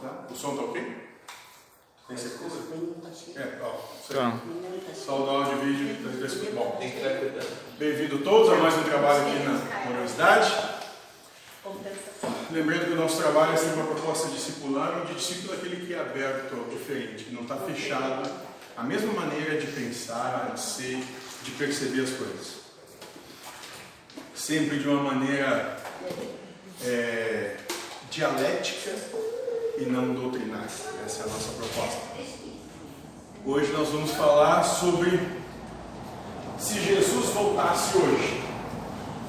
Tá? O som tá ok? Tem certeza? É, ó. Tá. Só o áudio e vídeo. tá- Bom, bem-vindo todos a mais um trabalho aqui na Universidade. Compensação. Lembrando que o nosso trabalho é sempre uma proposta discipular, onde o discípulo é aquele que é aberto ao diferente, que não está fechado à mesma maneira de pensar, de ser, de perceber as coisas. Sempre de uma maneira é, dialética e não doutrinária. Essa é a nossa proposta. Hoje nós vamos falar sobre se Jesus voltasse hoje.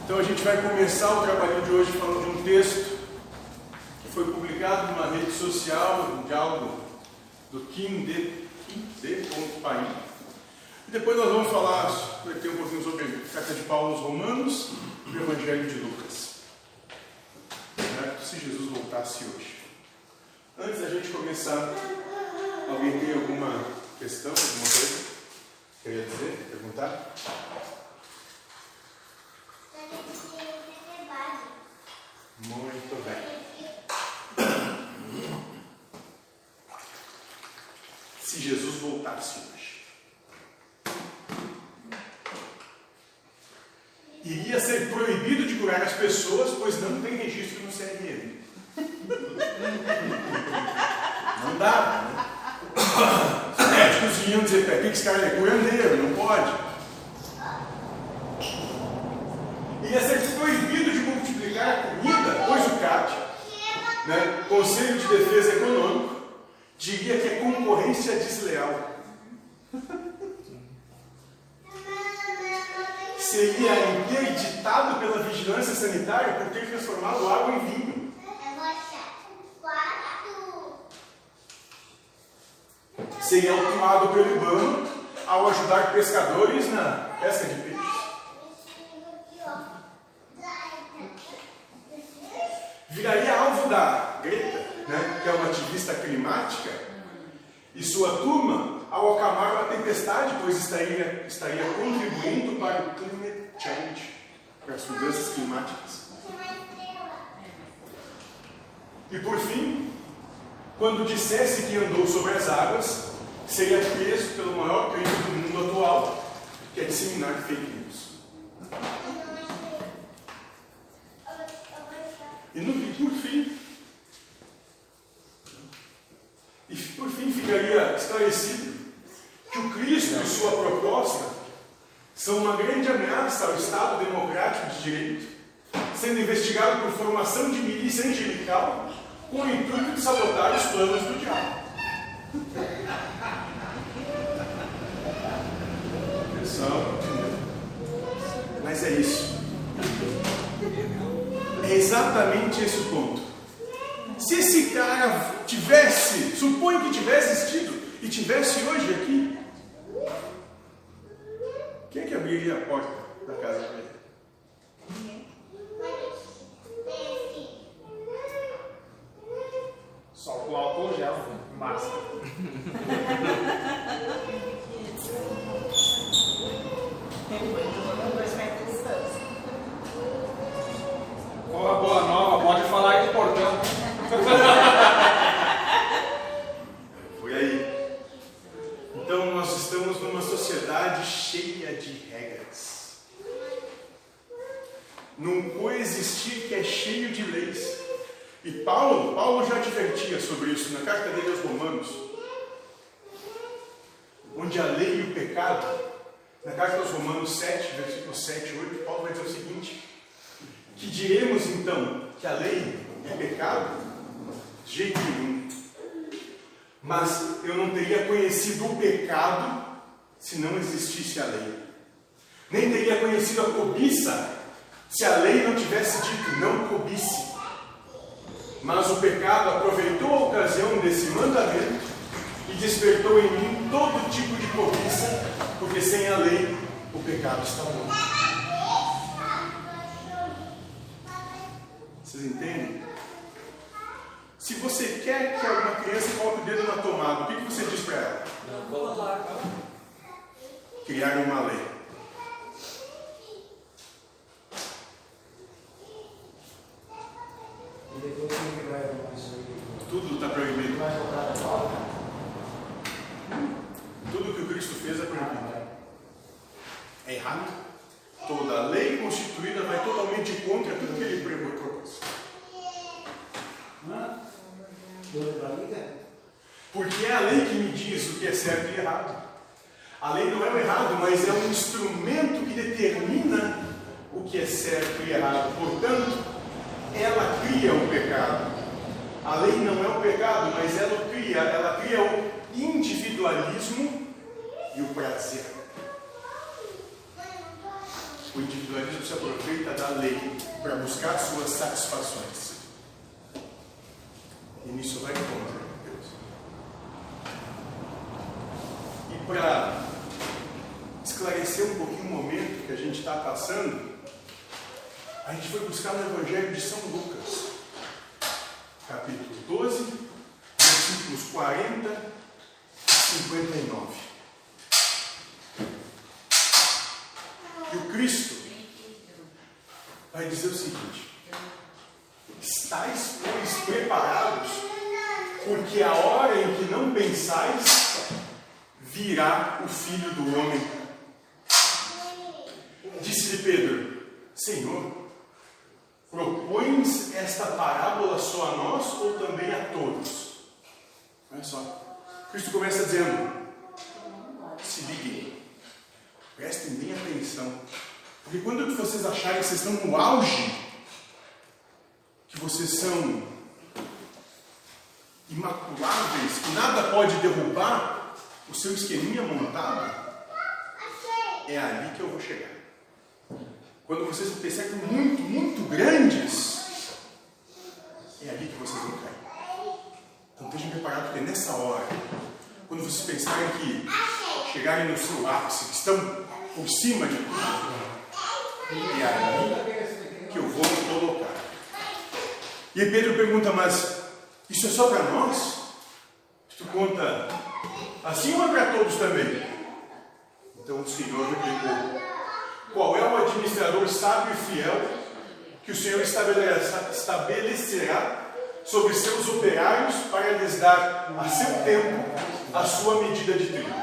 Então a gente vai começar o trabalho de hoje falando de um texto que foi publicado numa rede social, um diálogo do Kim D. D. Paim. E depois nós vamos falar, vai ter um pouquinho sobre a carta de Paulo aos Romanos e o Evangelho de Lucas. Certo? Se Jesus voltasse hoje. Antes da gente começar, alguém tem alguma questão, alguma coisa? Queria dizer, perguntar? Muito bem. Se Jesus voltasse hoje, iria ser proibido de curar as pessoas, pois não tem registro no CRM. Não dá, né? Os médicos iam dizer, "Pé, o que esse cara é curandeiro? Não pode. Iria ser proibido de multiplicar a comida, pois o CAT, né, Conselho de Defesa Econômico, diria que é concorrência desleal. Seria autuado pelo IBAMA ao ajudar pescadores na pesca de peixes. viraria alvo da Greta, né, que é uma ativista climática, e sua turma ao acalmar uma tempestade, pois estaria, estaria contribuindo para o climate change, para as mudanças climáticas. E por fim, quando dissesse que andou sobre as águas, seria preso pelo maior crime do mundo atual, que é disseminar fake news. E, no, por fim, e por fim ficaria esclarecido que o Cristo e sua proposta são uma grande ameaça ao Estado democrático de direito, sendo investigado por formação de milícia angelical com o intuito de sabotar os planos do diabo. Mas é isso. É exatamente esse o ponto. Se esse cara tivesse, supõe que tivesse existido e tivesse hoje aqui, quem é que abriria a porta da casa para ele? Só com álcool gel, máscara. Dois metros de distância. Qual a boa nova? Pode falar aí de portão. Foi aí. Então nós estamos numa sociedade cheia de regras. Num coexistir que é cheio de leis. E Paulo, Paulo já advertia sobre isso na carta dele aos Romanos. Onde a lei e o pecado, na carta aos Romanos 7, versículos 7 e 8, Paulo vai dizer o seguinte: que diremos então que a lei é pecado? Jeito nenhum. Mas eu não teria conhecido o pecado se não existisse a lei. Nem teria conhecido a cobiça se a lei não tivesse dito não cobice. Mas o pecado aproveitou a ocasião desse mandamento e despertou em mim todo tipo de cobiça, porque sem a lei o pecado está morto. Vocês entendem? Se você quer que alguma criança coloque o dedo na tomada, o que que você diz para ela? Não coloca. Criar uma lei. Tudo está proibido. Tudo que o Cristo fez é proibido. É errado. Toda lei constituída vai totalmente contra tudo que ele propôs. Porque é a lei que me diz o que é certo e errado. A lei não é o errado, mas é um instrumento que determina o que é certo e errado. Portanto, ela cria o pecado. A lei não é o pecado, mas ela cria, ela cria o individualismo e o prazer. O individualismo se aproveita da lei para buscar suas satisfações. E nisso vai contra Deus. E para esclarecer um pouquinho o momento que a gente está passando, a gente foi buscar no Evangelho de São Lucas, capítulo 12, versículos 40 e 59. E o Cristo vai dizer o seguinte: Estais, pois, preparados, porque a hora em que não pensais, virá o Filho do Homem. Disse-lhe Pedro: Senhor, propões esta parábola só a nós ou também a todos? Olha só. Cristo começa dizendo: se liguem, prestem bem atenção, porque quando vocês acharem que vocês estão no auge, que vocês são imaculáveis, que nada pode derrubar o seu esqueminha montado, é ali que eu vou chegar. Quando vocês percebem muito, muito grandes, é ali que vocês vão cair. Então estejam preparados, porque nessa hora, quando vocês pensarem que chegarem no seu ápice, que estão por cima de tudo, é ali que eu vou me colocar. E Pedro pergunta, mas isso é só para nós? Conta assim ou é para todos também? Então o Senhor replicou, qual é o administrador sábio e fiel que o Senhor estabelecerá sobre seus operários para lhes dar a seu tempo a sua medida de trigo?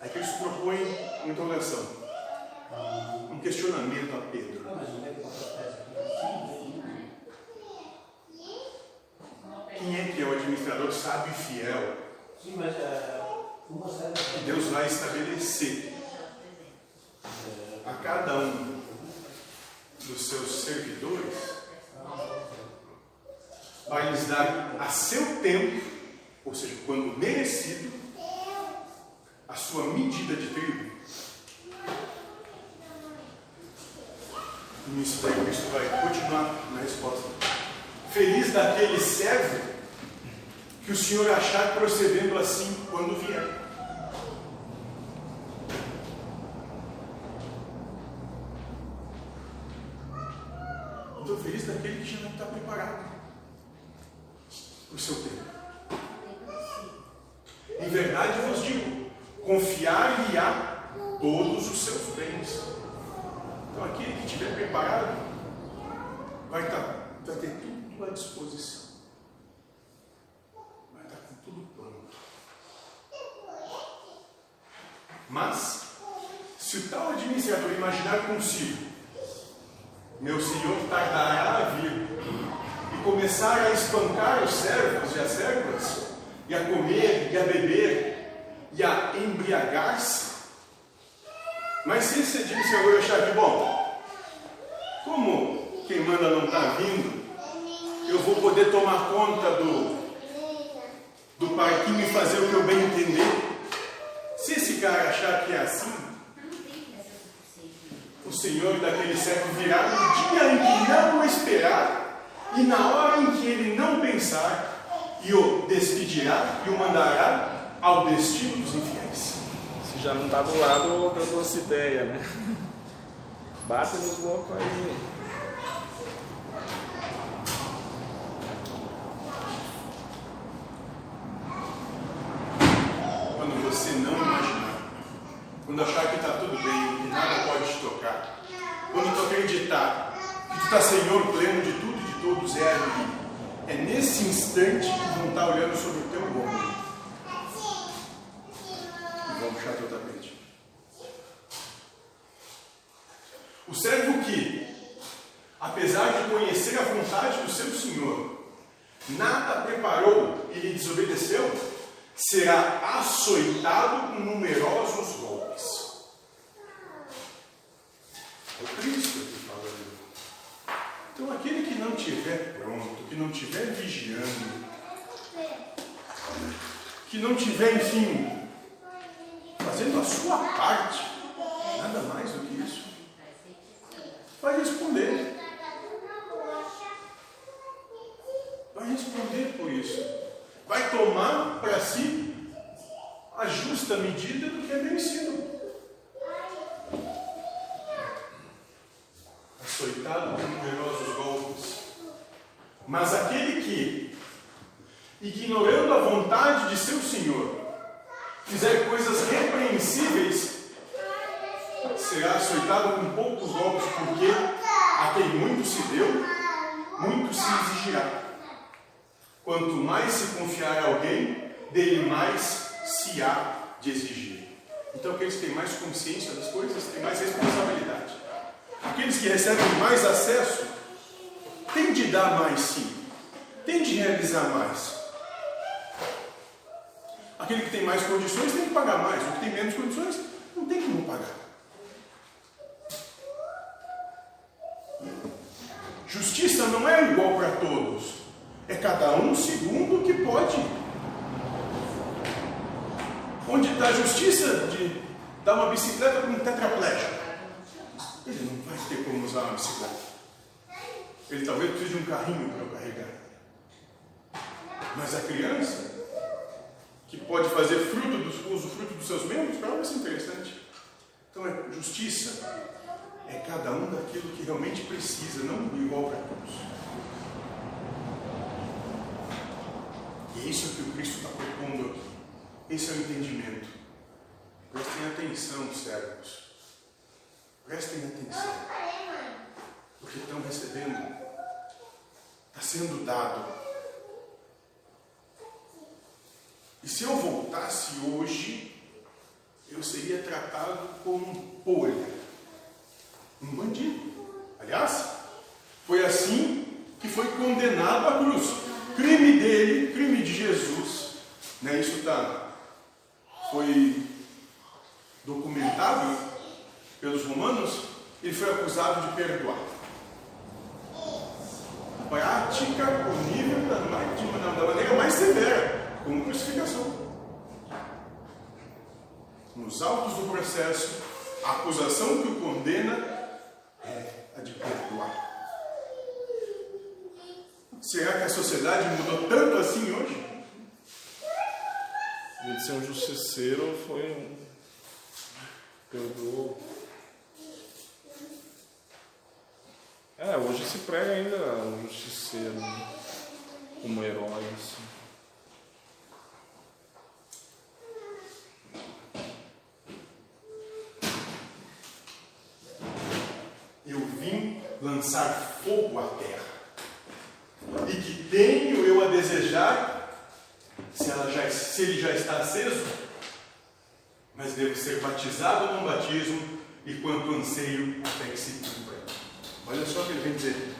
Aí que eles propõem uma interrogação, um questionamento a Pedro. Quem é que é o administrador sábio e fiel que Deus vai estabelecer a cada um dos seus servidores vai lhes dar a seu tempo, ou seja, quando merecido, a sua medida de trigo. Nisso daí Cristo vai continuar na resposta. Feliz daquele servo que o Senhor achar procedendo assim quando vier. Estou feliz daquele que já não está preparado para o seu tempo. Em verdade vos digo: confiar-lhe-á todos os seus bens. Então, aquele que estiver preparado vai, estar, tá, vai ter tudo à disposição. Vai estar com tudo pronto. Mas, se o tal administrador imaginar consigo meu senhor tardará a vir, e começar a espancar os servos e as servas, e a comer, e a beber, e a embriagar-se. Mas se esse administrador achar que, bom, como quem manda não está vindo, eu vou poder tomar conta do, do parquinho e fazer o que eu bem entender. Cara achar que é assim, o Senhor daquele século virá no dia em que não o esperar e na hora em que ele não pensar, e o despedirá e o mandará ao destino dos infiéis. Se já não está do lado da nossa ideia, né? Bate nos loucos aí. Quando você não imaginar, quando achar que está tudo bem, que nada pode te tocar, quando tu acreditar que tu está Senhor pleno de tudo e de todos, é ali. É nesse instante, vão estar olhando sobre o teu ombro. E vão puxar teu tapete. O servo que, apesar de conhecer a vontade do seu Senhor, nada preparou e lhe desobedeceu, será açoitado com numerosos golpes. É o Cristo que fala ali. Então, aquele que não tiver pronto, que não tiver vigiando, que não tiver, enfim, fazendo a sua parte, nada mais do que isso, vai responder. Vai responder por isso. Vai tomar para si a justa medida do que é merecido. Açoitado por numerosos golpes. Mas aquele que, ignorando a vontade de seu Senhor, fizer coisas repreensíveis, será açoitado com poucos golpes, porque a quem muito se deu, muito se exigirá. Quanto mais se confiar a alguém, dele mais se há de exigir. Então, aqueles que têm mais consciência das coisas têm mais responsabilidade. Aqueles que recebem mais acesso têm de dar mais, sim, têm de realizar mais. Aquele que tem mais condições tem que pagar mais, o que tem menos condições não tem como pagar. Justiça não é igual para todos. É cada um segundo o que pode. Onde está a justiça de dar uma bicicleta para um tetraplégico? Ele não vai ter como usar uma bicicleta. Ele talvez precise de um carrinho para carregar. Mas a criança, que pode fazer fruto dos, uso fruto dos seus membros, para ela vai ser interessante. Então é justiça, é cada um daquilo que realmente precisa, não igual para todos. E é isso que o Cristo está propondo aqui. Esse é o entendimento. Prestem atenção, servos. Prestem atenção. Porque estão recebendo. Está sendo dado. E se eu voltasse hoje, eu seria tratado como um polha, um bandido. Aliás, foi assim que foi condenado à cruz crime dele, crime de Jesus, né, isso tá, foi documentado pelos romanos, ele foi acusado de perdoar. Prática punível da, da maneira mais severa, como crucificação. Nos autos do processo, a acusação que o condena é a de perdoar. Será que a sociedade mudou tanto assim hoje? Ele ser um justiceiro foi um. Perdoou. É, hoje se prega ainda o justiceiro né? como herói. Assim. Eu vim lançar fogo à terra e que tenho eu a desejar, se, ela já, se ele já está aceso, mas devo ser batizado num batismo e quanto anseio até que se cumpra. Olha só o que ele vem dizer.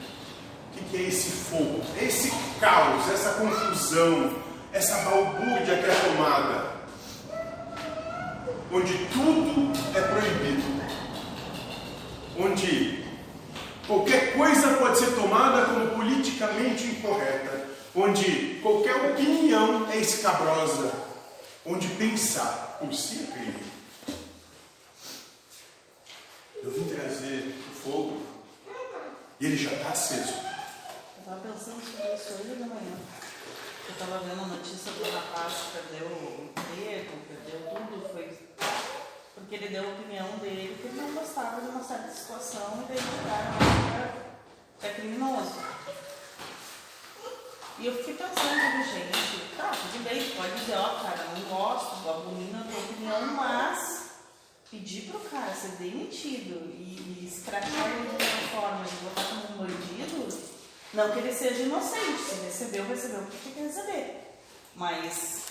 O que é esse fogo? É esse caos, essa confusão, essa balbúrdia que é tomada, onde tudo é proibido, onde Qualquer coisa pode ser tomada como politicamente incorreta, onde qualquer opinião é escabrosa, onde pensar por si é crime. Eu vim trazer o fogo e ele já está aceso. Eu estava pensando sobre isso hoje de manhã. Eu estava vendo a notícia do rapaz que perdeu o emprego, perdeu tudo, foi porque ele deu a opinião dele que ele não gostava de uma certa situação e daí jogaram que é criminoso. E eu fiquei pensando, gente, tá, tudo bem, pode dizer, ó, cara, não gosto, abomino a tua opinião, mas pedir pro cara ser demitido e, e escrachar ele de uma forma de botar como um bandido, Não que ele seja inocente, se recebeu, recebeu porque tinha que receber. Mas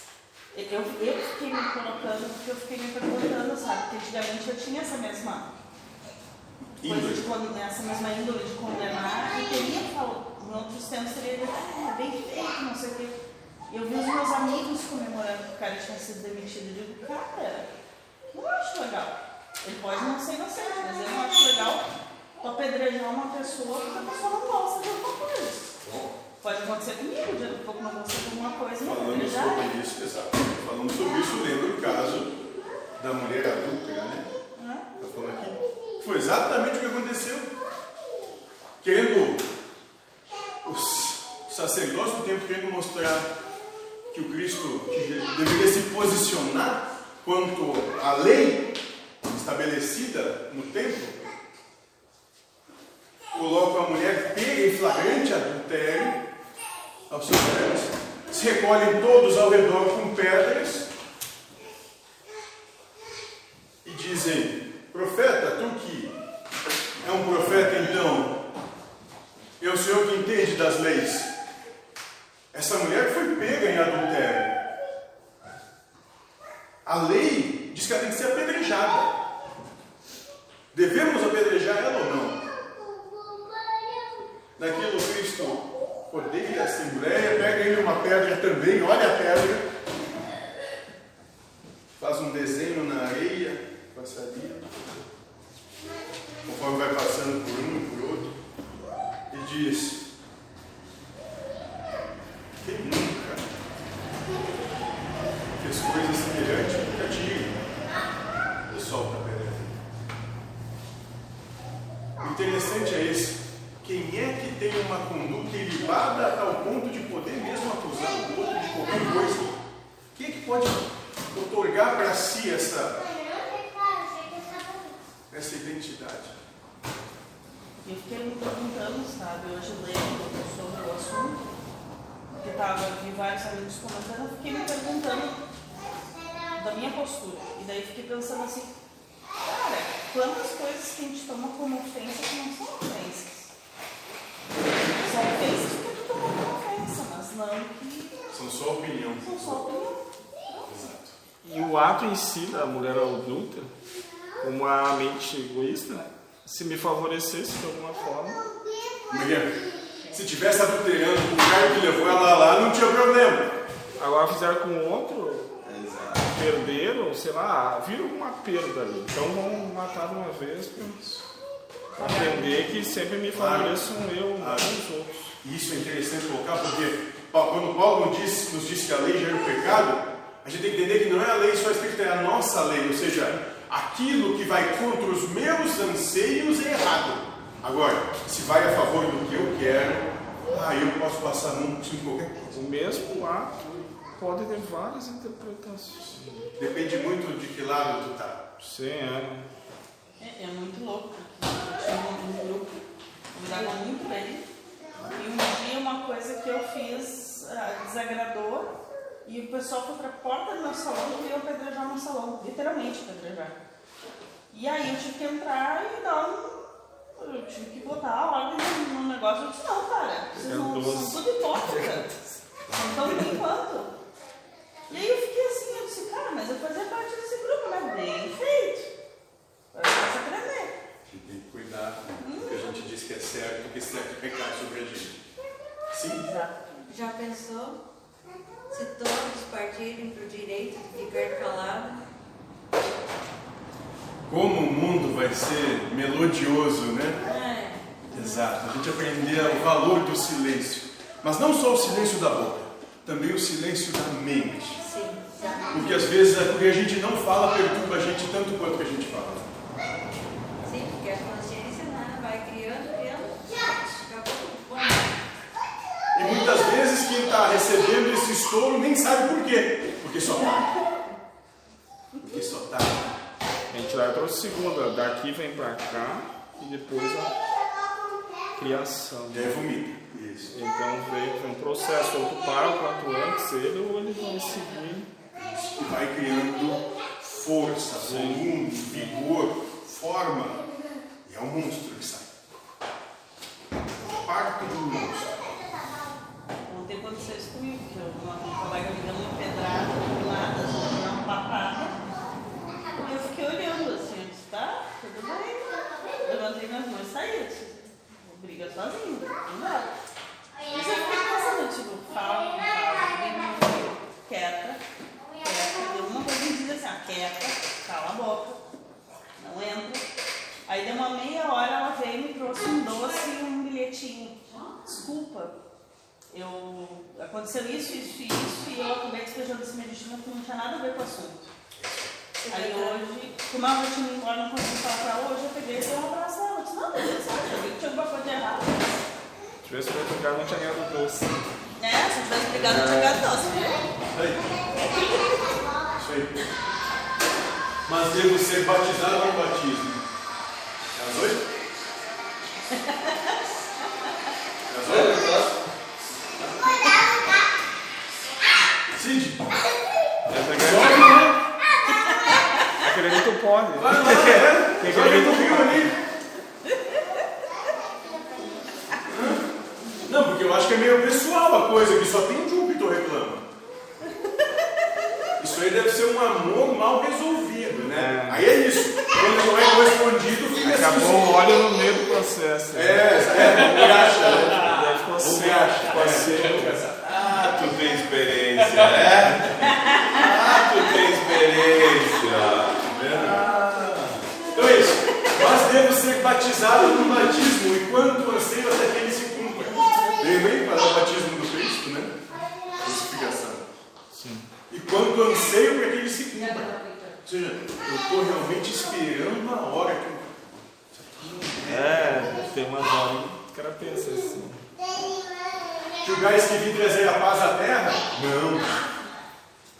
eu, eu fiquei me colocando porque eu fiquei me perguntando, sabe? Porque antigamente eu tinha essa mesma coisa de condenar, essa mesma índole de condenar e teria falado, em outros tempos teria dito, ah, é bem feito, não sei o quê. Eu vi os meus amigos comemorando que o cara tinha sido demitido. Eu digo, cara, não acho legal. Ele pode não ser inocente, mas eu não acho legal tu apedrejar uma pessoa porque a pessoa não gosta de alguma coisa. Pode acontecer comigo, de um pouco não gostar de alguma coisa, Falando sobre isso, exato. Falando sobre isso, lembra o caso da mulher quanto à lei estabelecida no templo, coloca a mulher pega em flagrante adultério aos seus pés, se recolhem todos ao redor com pedras e dizem: Profeta, tu que é um profeta então, é o Senhor que entende das leis. Essa mulher foi pega em adultério. A lei diz que ela tem que ser apedrejada. Devemos apedrejar ela ou não? Naquilo Cristo odeia a Assembleia, pega ele uma pedra também, olha a pedra, faz um desenho na areia, passaria, conforme vai passando por um e por outro, e diz: Quem nunca fez coisas semelhantes nunca diga, e solta a pedra. O interessante é esse. Quem é que tem uma conduta ilibada a tal ponto de poder mesmo acusar o outro de qualquer coisa? Quem é que pode otorgar para si essa, essa identidade? Eu fiquei me perguntando, sabe, hoje lendo sobre o assunto, porque tava, vi vários amigos comentando, eu fiquei me perguntando da minha postura. E daí fiquei pensando assim, cara, quantas coisas que a gente toma como ofensa que não são ofensas. São ofensas porque tu tomou como ofensa, mas não que São só opinião. são só opinião. Exato. E si da mulher adulta, uma mente egoísta, se me favorecesse de alguma forma, se tivesse adulterando com o cara que levou ela lá, não tinha problema. agora fizeram com outro, Exato. perderam, sei lá, viram uma perda ali. Então vão matar de uma vez para aprender que sempre me favoreçam eu, não os outros. Isso é interessante colocar porque quando Paulo nos diz, nos diz que a lei gera o pecado, a gente tem que entender que não é a lei só escrita, é a nossa lei, ou seja, aquilo que vai contra os meus anseios é errado. Agora, se vai a favor do que eu quero, ah, eu posso passar mão em qualquer coisa. O mesmo ato pode ter várias interpretações. Depende muito de que lado tu tá. Sim, é. É, é muito louco, eu tinha um grupo me dava muito bem. E um dia uma coisa que eu fiz ah, desagradou e o pessoal foi para a porta do meu salão e queria apedrejar meu salão, literalmente apedrejar. E aí eu tive que entrar e dar um. Eu tive que botar a ordem no negócio. Eu disse: não, cara, vocês não É doze. são tudo hipócritas. Então, por enquanto. E aí eu fiquei assim, eu disse: cara, mas eu fazia parte desse grupo, né? Bem feito. Agora eu posso aprender. A gente tem que cuidar porque a gente diz que é certo, porque certo recai sobre a gente. Sim, Exato. Já pensou se todos partirem para o direito de ficar calado? Como o mundo vai ser melodioso, né? É. Exato, a gente aprender o valor do silêncio. Mas não só o silêncio da boca, também o silêncio da mente. Sim. Porque às vezes é porque a gente não fala perturba a gente tanto quanto que a gente fala. Sim, porque a consciência né, vai criando, criando. E muitas vezes quem está recebendo esse estouro nem sabe por quê. Porque só tá. Porque só tá. A gente vai para o segundo, daqui vem para cá e depois a criação. E aí vomita. Isso. Então vem, vem um processo, ou tu para o quanto antes ele, ou ele vai seguir. E vai criando força, volume, vigor, forma. E é um monstro que sai. parto do monstro. Ontem aconteceu isso comigo, que eu, uma, um colega me deu uma pedrada do nada, assim, uma patada. E eu fiquei olhando assim, eu disse, tá, tudo bem. Levantei minhas mãos e saí. Brigar sozinho, vou embora. Mas eu fiquei pensando, tipo, fala, fala, quieta, quieta. Deu uma coisa que diz assim, ah, quieta, cala a boca, não entra. Aí deu uma meia hora, ela veio e me trouxe um doce e um bilhetinho. Desculpa, eu aconteceu isso, isso e isso, e eu acabei despejando esse medicamento que não tinha nada a ver com o assunto. Aí hoje, como ela tinha ido embora, não consegui falar pra ela, hoje eu peguei e um abraço nela. Eu disse, não, beleza, sabe, eu vi que tinha alguma coisa de errado. Se tivesse feito lugar, não tinha ganhado doce. É, se eu tivesse brigado, eu tinha ganhado doce, viu? Isso aí. Aí. Mas devo ser batizado no batismo. Pode. Vai lá, é. Tem que Joga ver no tu rio pode. ali. Não, porque eu acho que é meio pessoal a coisa, que só tem Júpiter reclama. Isso aí deve ser um amor mal resolvido, né? É. Aí é isso. Quando não é correspondido, fica assim. Acabou o óleo no meio do processo. É, é, graxa, né? Daí ficou Ou seco, graxa, ficou é. seco. Ah, tu tem experiência, né? Ah, tu tem experiência. Ah. Então é isso. Nós devemos ser batizados no batismo e quanto anseio até que ele se cumpra. Lembrem para o batismo do Cristo, né? Crucificação. Sim. E quanto anseio para que ele se cumpra. Ou seja, eu estou realmente esperando a hora que É, tem umas horas que o cara pensa assim. julgais que vim trazer a paz à terra? Não.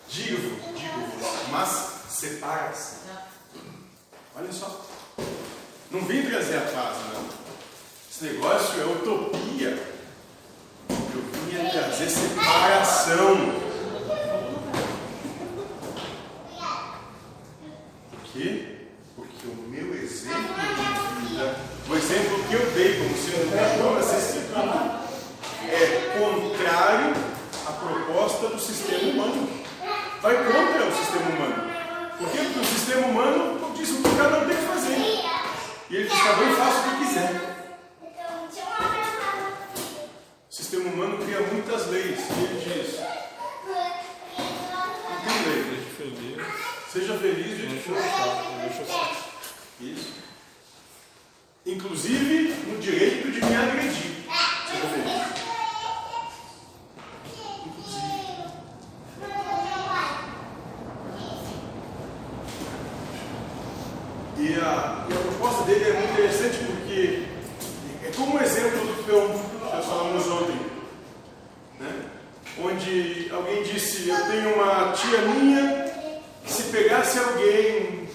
Digo-vos, digo-vos, mas separa-se. Olha só. Não vim trazer a paz, não. Esse negócio é utopia. Eu vim é trazer separação. Por quê? Porque o meu exemplo de vida, o exemplo que eu dei como sendo padrão nessa escritura, é contrário à proposta do sistema humano. Vai contra o sistema humano. Por quê? Porque o sistema humano diz o que cada um tem que fazer. E ele diz, cada um faça o que quiser. O sistema humano cria muitas leis. E ele diz, tem lei. Deixa feliz. Seja feliz de Deixa o saco, deixa o. Isso. Inclusive no direito de me agredir. Seja feliz. E a, e a proposta dele é muito interessante porque é como o exemplo do cão que nós falamos ontem. Né? Onde alguém disse, eu tenho uma tia minha que se pegasse alguém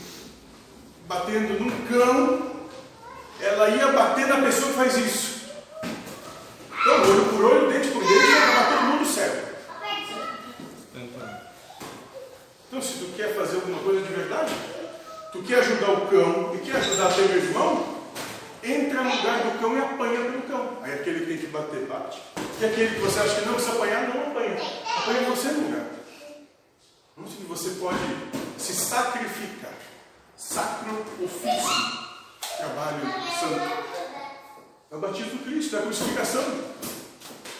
batendo num cão, ela ia bater na pessoa que faz isso. Então, olho por olho, dente por dente, vai bater todo mundo certo. Tenta. Então, se tu quer fazer alguma coisa de verdade, tu quer ajudar o cão e quer ajudar teu irmão, entra no lugar do cão e apanha pelo cão. Aí aquele que tem que bater, bate. E aquele que você acha que não precisa apanhar, não apanha. Apanha você no lugar. Não se você pode se sacrificar. Sacro ofício. Trabalho santo. É o batismo do Cristo, é a crucificação.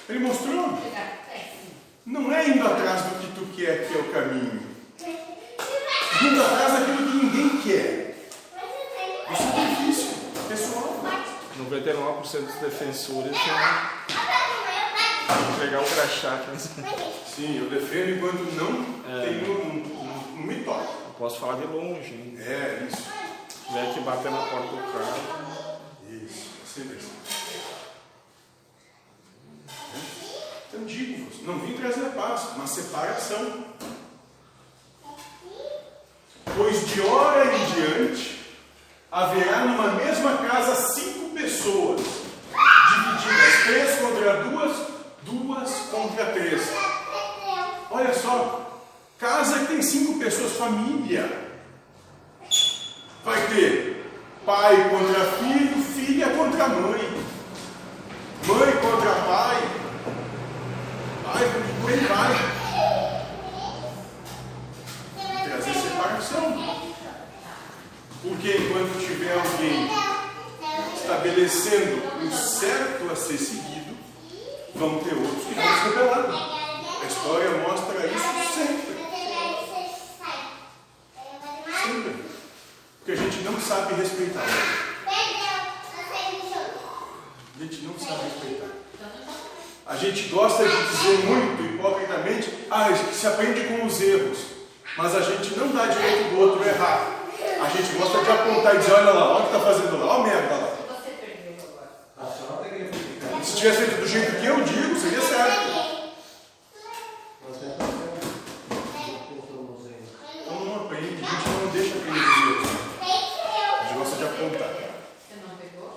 Ele mostrou. Não é indo atrás do que tu quer que é o caminho. Indo atrás daquilo que ninguém quer. É o sacrifício pessoal. 99% dos defensores vão entregar o crachá. Sim, eu defendo enquanto não É. tenho, não, não, não me toca. Posso falar de longe. hein? É, isso. Tiver que bater na porta do carro. Isso, assim. Então digo-vos, não vim trazer paz, mas separação. Pois de hora em diante haverá numa mesma casa cinco pessoas, divididas três contra duas, duas contra três. Olha só, casa que tem cinco pessoas, família. Vai ter pai contra filho, filha contra mãe. Mãe também vai trazer separação. Porque enquanto tiver alguém estabelecendo um certo a ser seguido, vão ter outros que vão se rebelar. A história mostra isso sempre. Sempre. Porque a gente não sabe respeitar. A gente não sabe respeitar. A gente gosta de dizer muito hipocritamente, ah, se aprende com os erros. Mas a gente não dá direito do outro errar. A gente gosta de apontar e dizer, olha lá, olha o que está fazendo lá, olha a merda lá. Você perdeu agora. Se tivesse feito do jeito que eu digo, seria certo. Então não aprende, a gente não deixa aprender dos erros. A gente gosta de apontar. Você não pegou?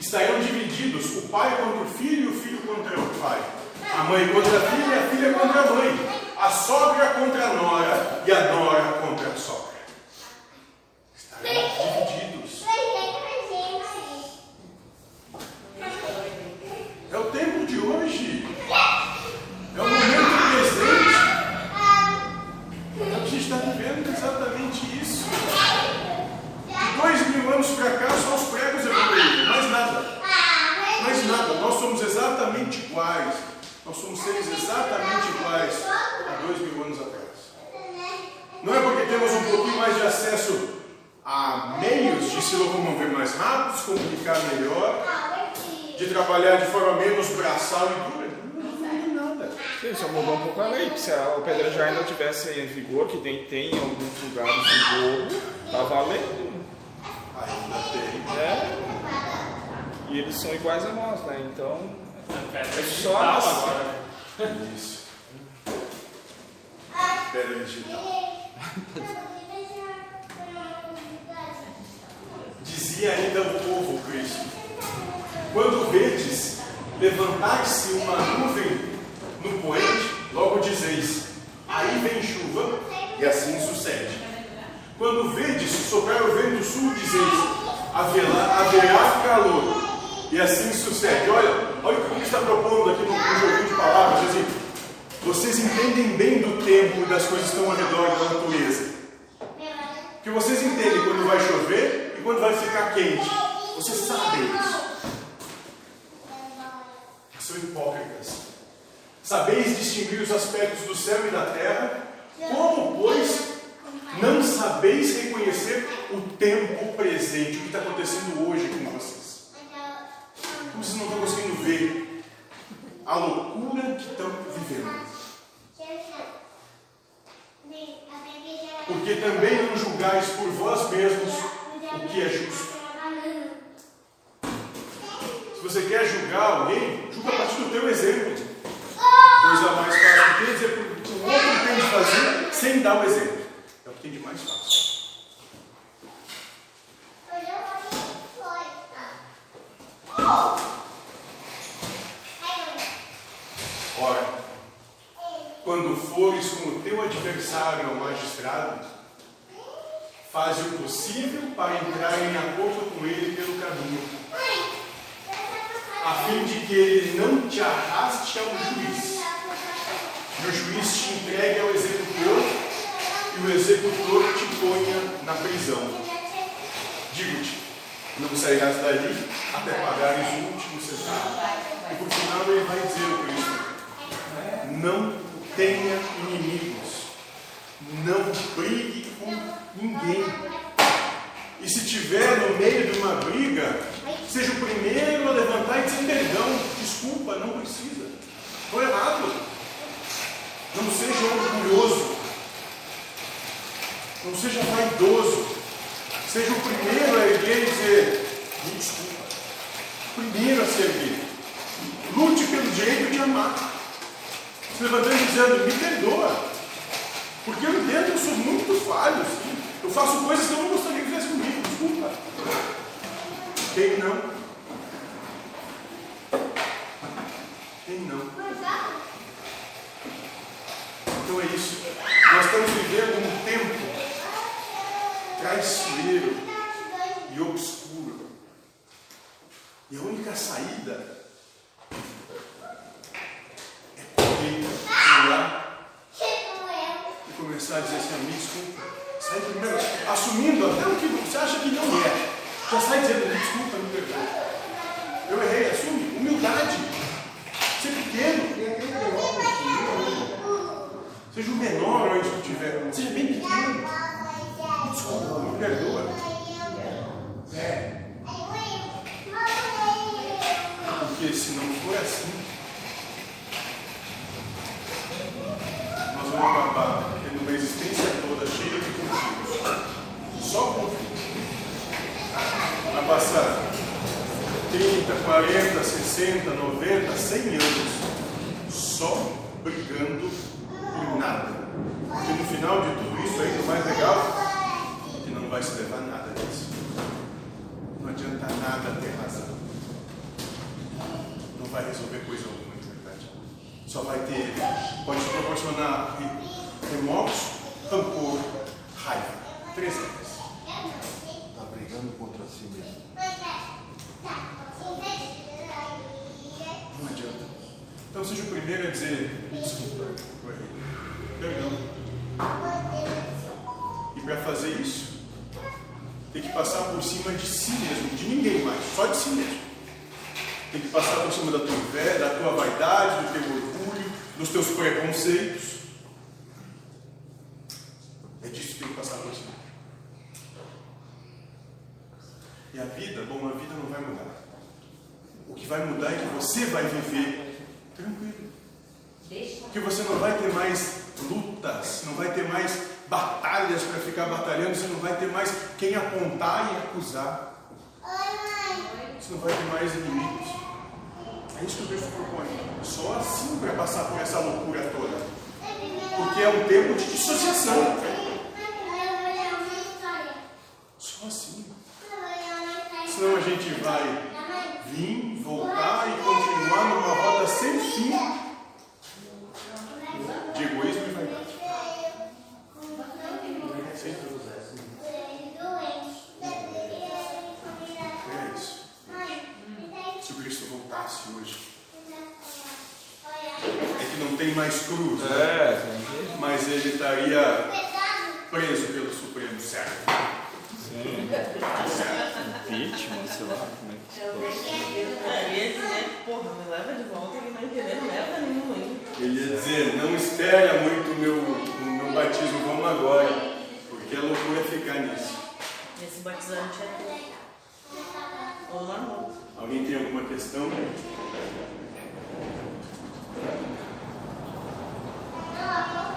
Estarão divididos o pai contra o filho e o filho contra o pai. A mãe contra a filha e a filha contra a mãe. A sogra contra a nora e a nora contra a sogra. Estarão divididos. É o tempo de hoje. É o momento presente. A gente está vivendo exatamente isso. De dois mil anos para cá, só os pregos evoluíram, mais nada. Mais nada, nós somos exatamente iguais. Nós somos seres exatamente iguais a dois mil anos atrás. Não é porque temos um pouquinho mais de acesso a meios de se locomover mais rápido, se comunicar melhor, de trabalhar de forma menos braçal e dura. Não evoluiu nada. Sim, só mudou um pouco a lei, porque se a- o pedrejar ainda tivesse em vigor, que tem, tem em alguns lugares no globo, tá valendo. Ainda tem. né? E eles são iguais a nós, né? Então, É só digital nós. agora, né? Isso. Pedra digital. Dizia ainda o povo Cristo: Quando vedes levantar-se uma nuvem no poente, logo dizeis: Aí vem chuva, e assim sucede. Quando vedes soprar o vento sul, dizeis: haverá calor, e assim sucede. Olha, olha o que está propondo aqui no, no joguinho de palavras: assim, Vocês entendem bem do tempo e das coisas que estão ao redor da natureza. Porque vocês entendem quando vai chover e quando vai ficar quente. Vocês sabem isso. São hipócritas. Sabeis distinguir os aspectos do céu e da terra? Como, pois, não sabeis reconhecer o tempo presente, o que está acontecendo hoje com vocês? Vocês não estão conseguindo ver a loucura que estão vivendo? Porque também não julgais por vós mesmos o que é justo. Se você quer julgar alguém, julga a partir do teu exemplo. Coisa mais fácil que dizer o outro tem de fazer sem dar o exemplo. É o que tem de mais fácil. Ora, quando fores com o teu adversário ao magistrado, faze o possível para entrar em acordo com ele pelo caminho, a fim de que ele não te arraste ao juiz, e o juiz te entregue ao executor, e o executor te ponha na prisão. Digo-te, não sairás dali até pagares o último centavo. E por final ele vai dizer o Cristo: não tenha inimigos, não brigue com ninguém. E se tiver no meio de uma briga, seja o primeiro a levantar e dizer perdão, desculpa, não precisa. Estou errado. Não seja orgulhoso. Não seja vaidoso. Seja o primeiro a erguer e dizer, me desculpa. Primeiro a se erguer. Lute pelo direito de amar. Se levantando e dizendo, me perdoa. Porque eu entendo que eu sou muito falho. Eu faço coisas que eu não gostaria que fizesse comigo, desculpa. Quem não? Quem não? Então é isso. Nós estamos vivendo um tempo traiçoeiro e obscuro. E a única saída é correr, orar a dizer assim, me desculpa. Sai primeiro, assumindo até o que você acha que não é. Já sai dizendo, me desculpa, me perdoa. Eu errei, assume. Humildade. Ser pequeno. Seja o menor onde estiver. Seja bem pequeno. Me desculpa, me perdoa. É. Porque se não for assim, nós vamos acabar existência toda cheia de conflitos. Só conflitos. Vai passar 30, 40, 60, 90, 100 anos só brigando por nada. Porque no final de tudo isso aí, o mais legal, é que não vai se levar nada disso. Não adianta nada ter razão. Não vai resolver coisa alguma, de verdade. Só vai ter, pode proporcionar re- remorso, rancor, raiva. Três anos. Está brigando contra si mesmo. Não adianta. Então seja o primeiro a dizer, "Me desculpa. Perdão. E para fazer isso, tem que passar por cima de si mesmo, de ninguém mais, só de si mesmo. Tem que passar por cima da tua da tua vaidade, do teu orgulho, dos teus preconceitos. É disso que tem que passar por cima. E a vida, bom, a vida não vai mudar. O que vai mudar é que você vai viver tranquilo. Que você não vai ter mais lutas, não vai ter mais batalhas para ficar batalhando, você não vai ter mais quem apontar e acusar. Você não vai ter mais inimigos. É isso que o texto propõe. Só assim para passar por essa loucura toda. Porque é um tempo de dissociação. Só assim. Senão a gente vai vir, voltar e continuar numa roda sem fim de egoísmo e vaidade. É isso. Se o Cristo voltasse hoje, é que não tem mais cruz, né? É, mas ele estaria preso pelo Supremo, certo? Sim. Certo. Impeachment, sei lá como é que se fala. É, e ele dizer, porra, me leva de volta e não querer leva nenhum ainda. Ele ia dizer, não espera muito o meu, o meu batismo, vamos agora, porque é loucura ficar nisso. Esse batizante é. Ou normal. Alguém tem alguma questão? Vamos lá.